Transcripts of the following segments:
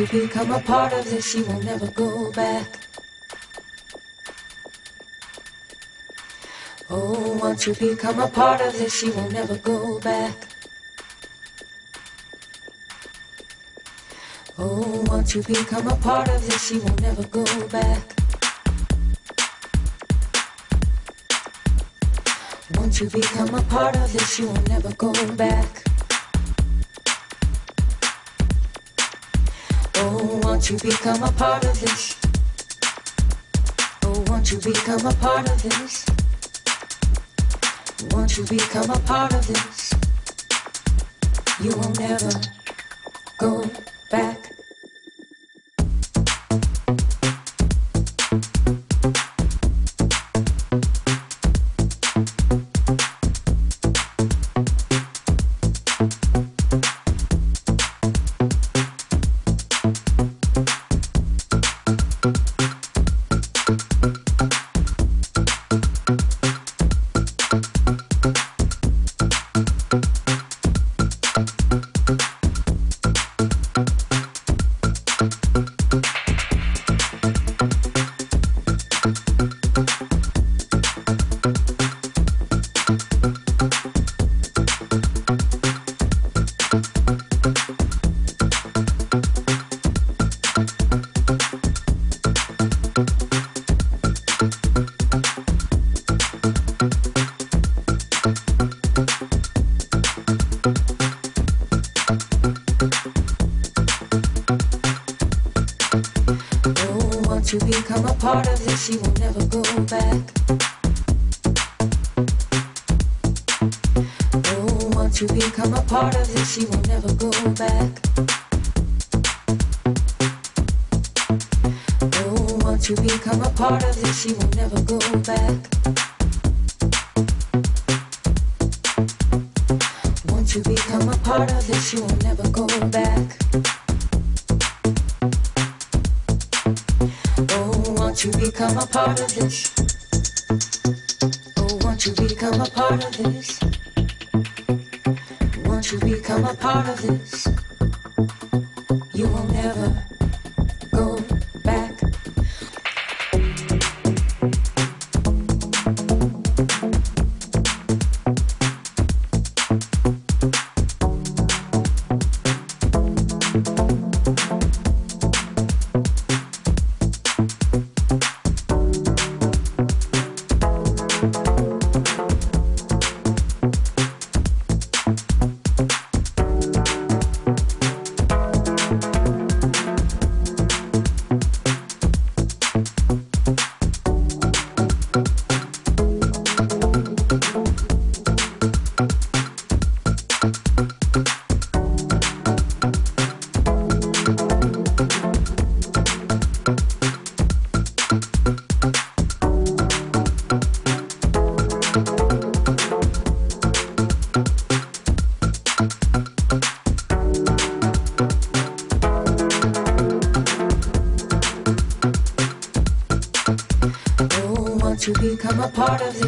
you become a part of this, you will never go back. Oh, once you become a part of this, you will never go back. Oh, once you become a part of this, you will never go back. Once you become a part of this, you will never go back. Won't you become a part of this? Oh, won't you become a part of this? Won't you become a part of this? You will never go back.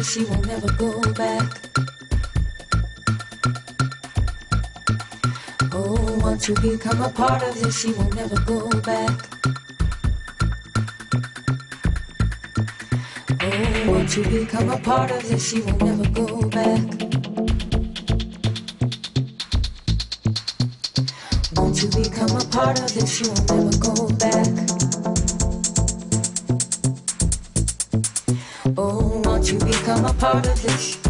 You will never go back. Oh, once you become a part of this, you will never go back. Oh, once you become a part of this, you will never go back. Once you become a part of this, you will never go back. Part of this.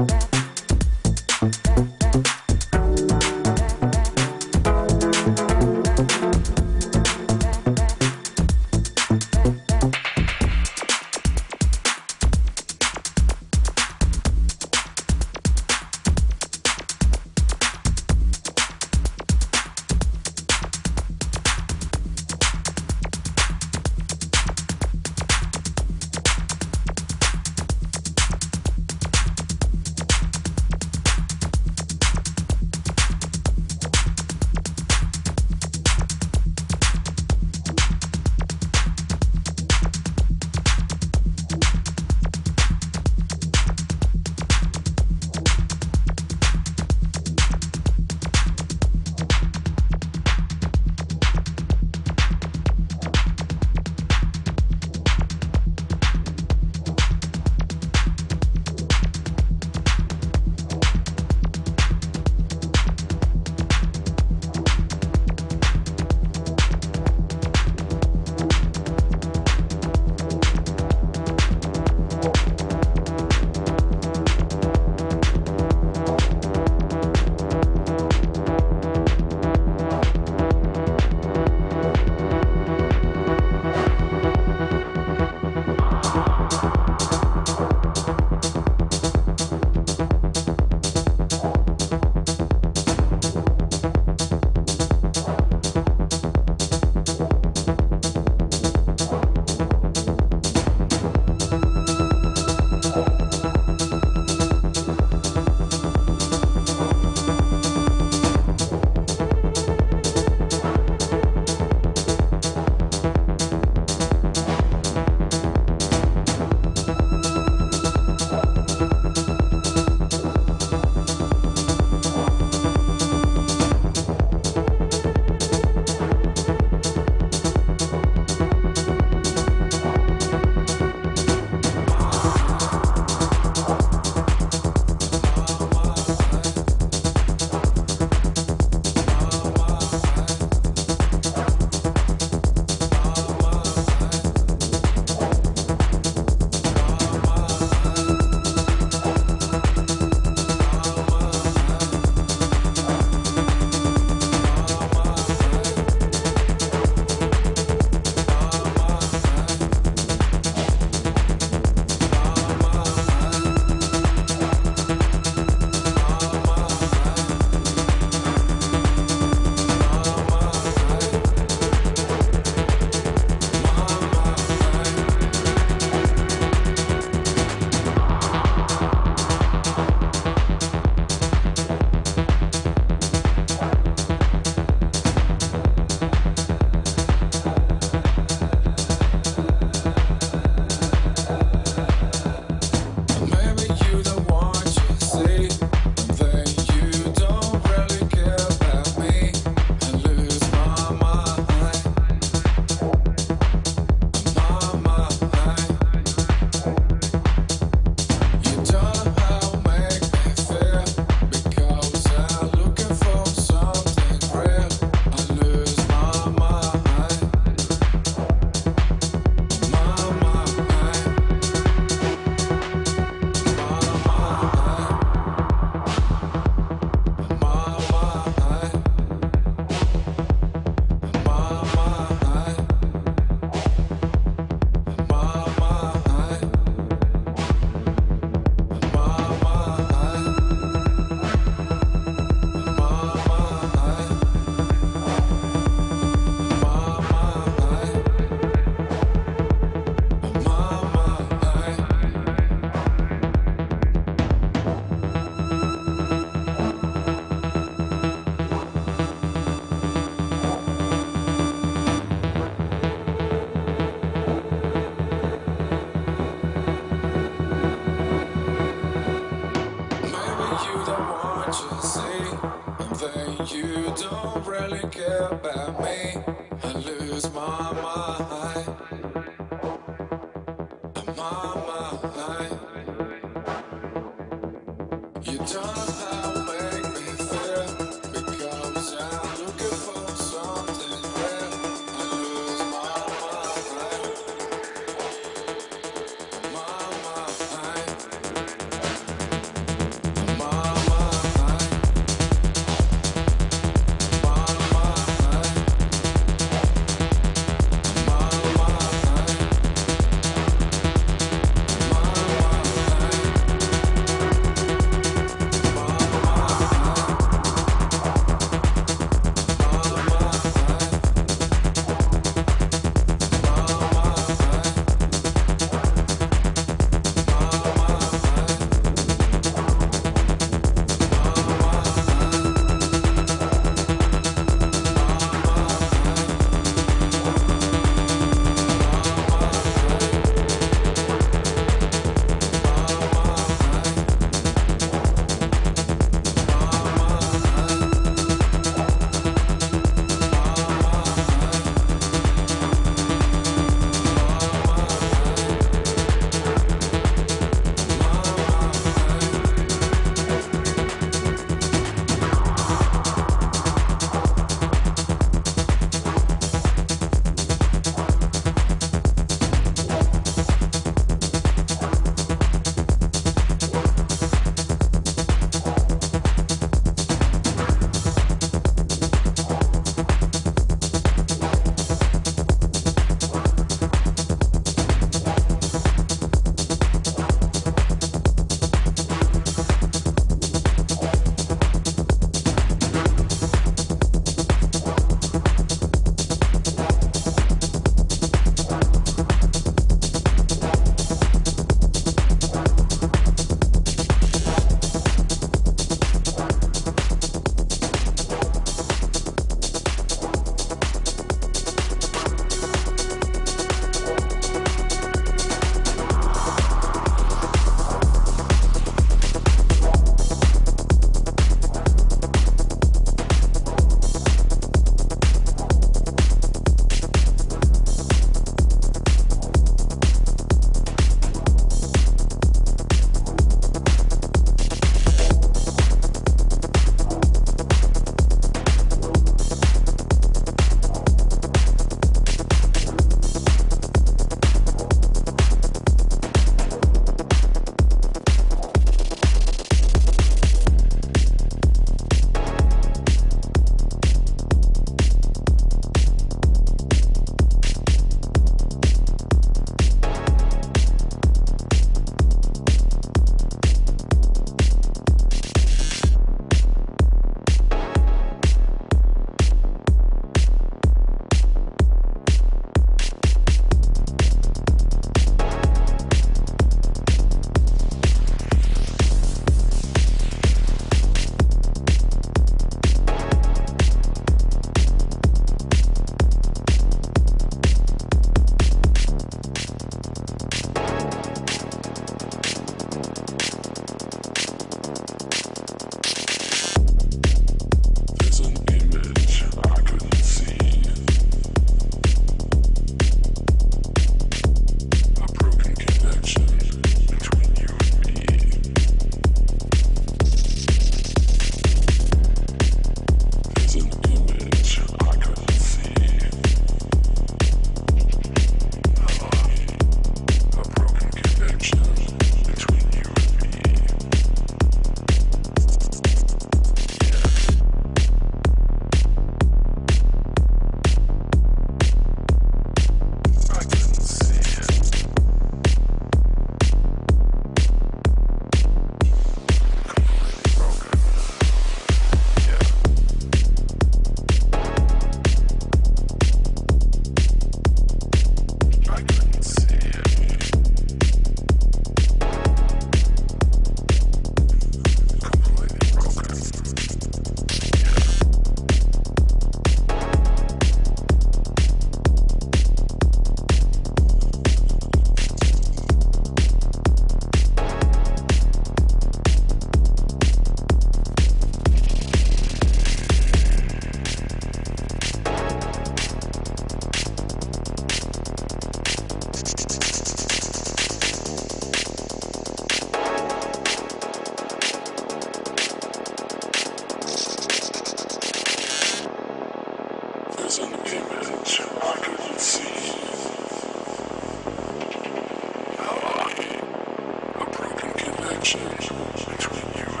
relationship between you and me.